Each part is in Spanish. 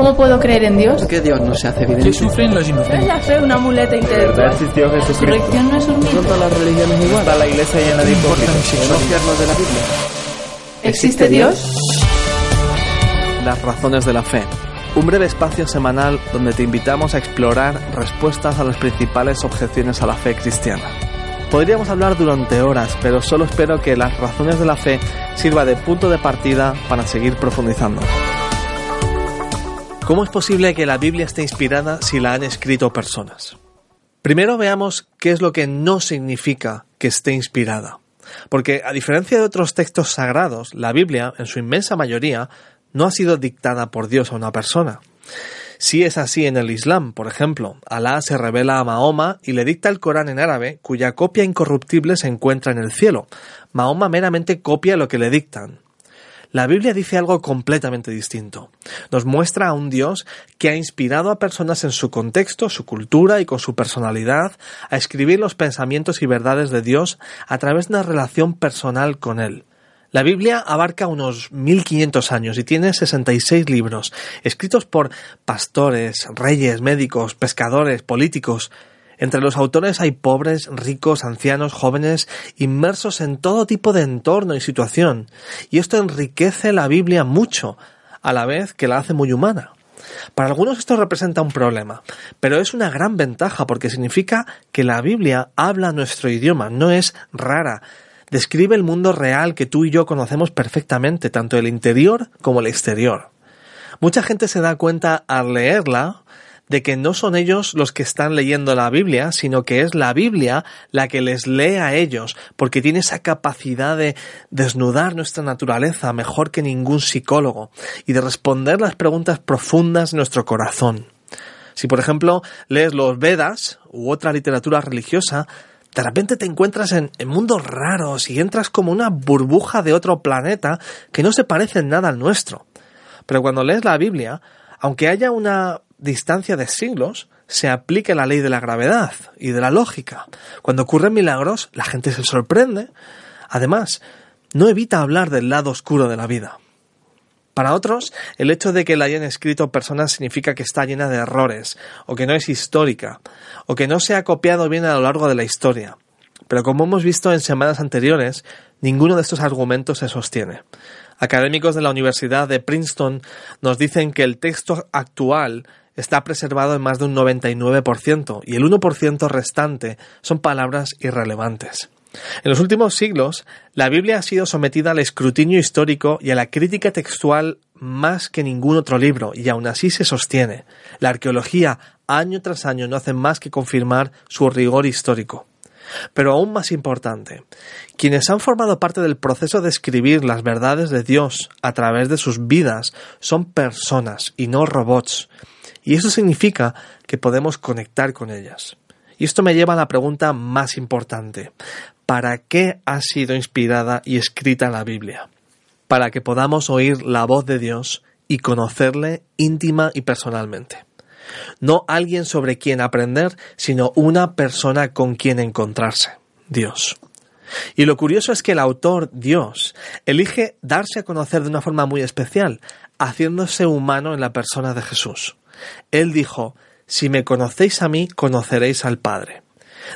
¿Cómo puedo creer en Dios? ¿Por qué Dios no se hace evidente? ¿Qué sufren los ¿No es inocentes? la fe una muleta intelectual? existió ¿La Jesucristo? resurrección no es un ¿Son mito? todas las religiones igual? Está la iglesia llena de hipócritas. de la Biblia. ¿Existe Dios? Las razones de la fe. Un breve espacio semanal donde te invitamos a explorar respuestas a las principales objeciones a la fe cristiana. Podríamos hablar durante horas, pero solo espero que las razones de la fe sirva de punto de partida para seguir profundizando. ¿Cómo es posible que la Biblia esté inspirada si la han escrito personas? Primero veamos qué es lo que no significa que esté inspirada. Porque a diferencia de otros textos sagrados, la Biblia, en su inmensa mayoría, no ha sido dictada por Dios a una persona. Si es así en el Islam, por ejemplo, Alá se revela a Mahoma y le dicta el Corán en árabe, cuya copia incorruptible se encuentra en el cielo. Mahoma meramente copia lo que le dictan. La Biblia dice algo completamente distinto. Nos muestra a un Dios que ha inspirado a personas en su contexto, su cultura y con su personalidad a escribir los pensamientos y verdades de Dios a través de una relación personal con Él. La Biblia abarca unos 1500 años y tiene 66 libros, escritos por pastores, reyes, médicos, pescadores, políticos. Entre los autores hay pobres, ricos, ancianos, jóvenes, inmersos en todo tipo de entorno y situación. Y esto enriquece la Biblia mucho, a la vez que la hace muy humana. Para algunos esto representa un problema, pero es una gran ventaja porque significa que la Biblia habla nuestro idioma, no es rara. Describe el mundo real que tú y yo conocemos perfectamente, tanto el interior como el exterior. Mucha gente se da cuenta al leerla de que no son ellos los que están leyendo la Biblia, sino que es la Biblia la que les lee a ellos, porque tiene esa capacidad de desnudar nuestra naturaleza mejor que ningún psicólogo y de responder las preguntas profundas de nuestro corazón. Si, por ejemplo, lees los Vedas u otra literatura religiosa, de repente te encuentras en, en mundos raros y entras como una burbuja de otro planeta que no se parece en nada al nuestro. Pero cuando lees la Biblia, aunque haya una distancia de siglos, se aplica la ley de la gravedad y de la lógica. Cuando ocurren milagros, la gente se sorprende. Además, no evita hablar del lado oscuro de la vida. Para otros, el hecho de que la hayan escrito personas significa que está llena de errores, o que no es histórica, o que no se ha copiado bien a lo largo de la historia. Pero como hemos visto en semanas anteriores, ninguno de estos argumentos se sostiene. Académicos de la Universidad de Princeton nos dicen que el texto actual está preservado en más de un 99% y el 1% restante son palabras irrelevantes. En los últimos siglos, la Biblia ha sido sometida al escrutinio histórico y a la crítica textual más que ningún otro libro, y aún así se sostiene. La arqueología, año tras año, no hace más que confirmar su rigor histórico. Pero aún más importante, quienes han formado parte del proceso de escribir las verdades de Dios a través de sus vidas son personas y no robots. Y eso significa que podemos conectar con ellas. Y esto me lleva a la pregunta más importante. ¿Para qué ha sido inspirada y escrita la Biblia? Para que podamos oír la voz de Dios y conocerle íntima y personalmente. No alguien sobre quien aprender, sino una persona con quien encontrarse, Dios. Y lo curioso es que el autor, Dios, elige darse a conocer de una forma muy especial, haciéndose humano en la persona de Jesús. Él dijo, si me conocéis a mí, conoceréis al Padre.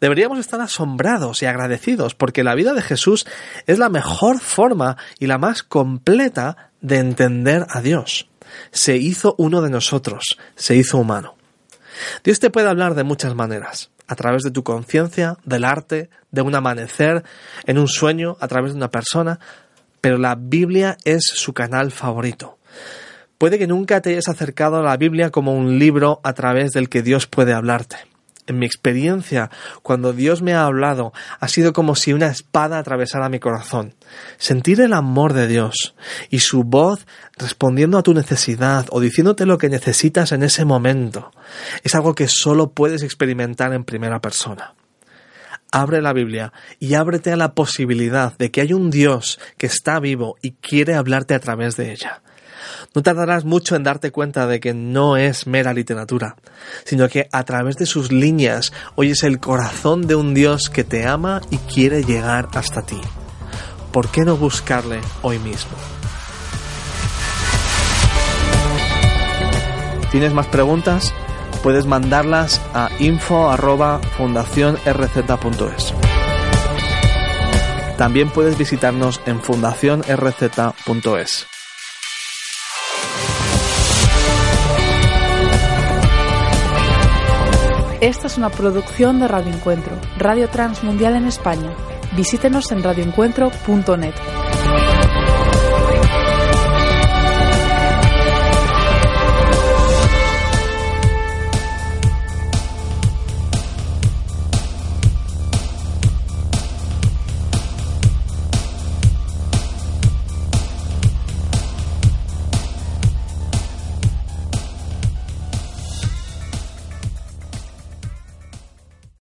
Deberíamos estar asombrados y agradecidos porque la vida de Jesús es la mejor forma y la más completa de entender a Dios. Se hizo uno de nosotros, se hizo humano. Dios te puede hablar de muchas maneras, a través de tu conciencia, del arte, de un amanecer, en un sueño, a través de una persona, pero la Biblia es su canal favorito. Puede que nunca te hayas acercado a la Biblia como un libro a través del que Dios puede hablarte. En mi experiencia, cuando Dios me ha hablado, ha sido como si una espada atravesara mi corazón. Sentir el amor de Dios y su voz respondiendo a tu necesidad o diciéndote lo que necesitas en ese momento es algo que solo puedes experimentar en primera persona. Abre la Biblia y ábrete a la posibilidad de que hay un Dios que está vivo y quiere hablarte a través de ella. No tardarás mucho en darte cuenta de que no es mera literatura, sino que a través de sus líneas oyes el corazón de un Dios que te ama y quiere llegar hasta ti. ¿Por qué no buscarle hoy mismo? ¿Tienes más preguntas? Puedes mandarlas a info@fundacionrz.es. También puedes visitarnos en fundacionrz.es. Esta es una producción de Radio Encuentro, Radio Transmundial en España. Visítenos en radioencuentro.net.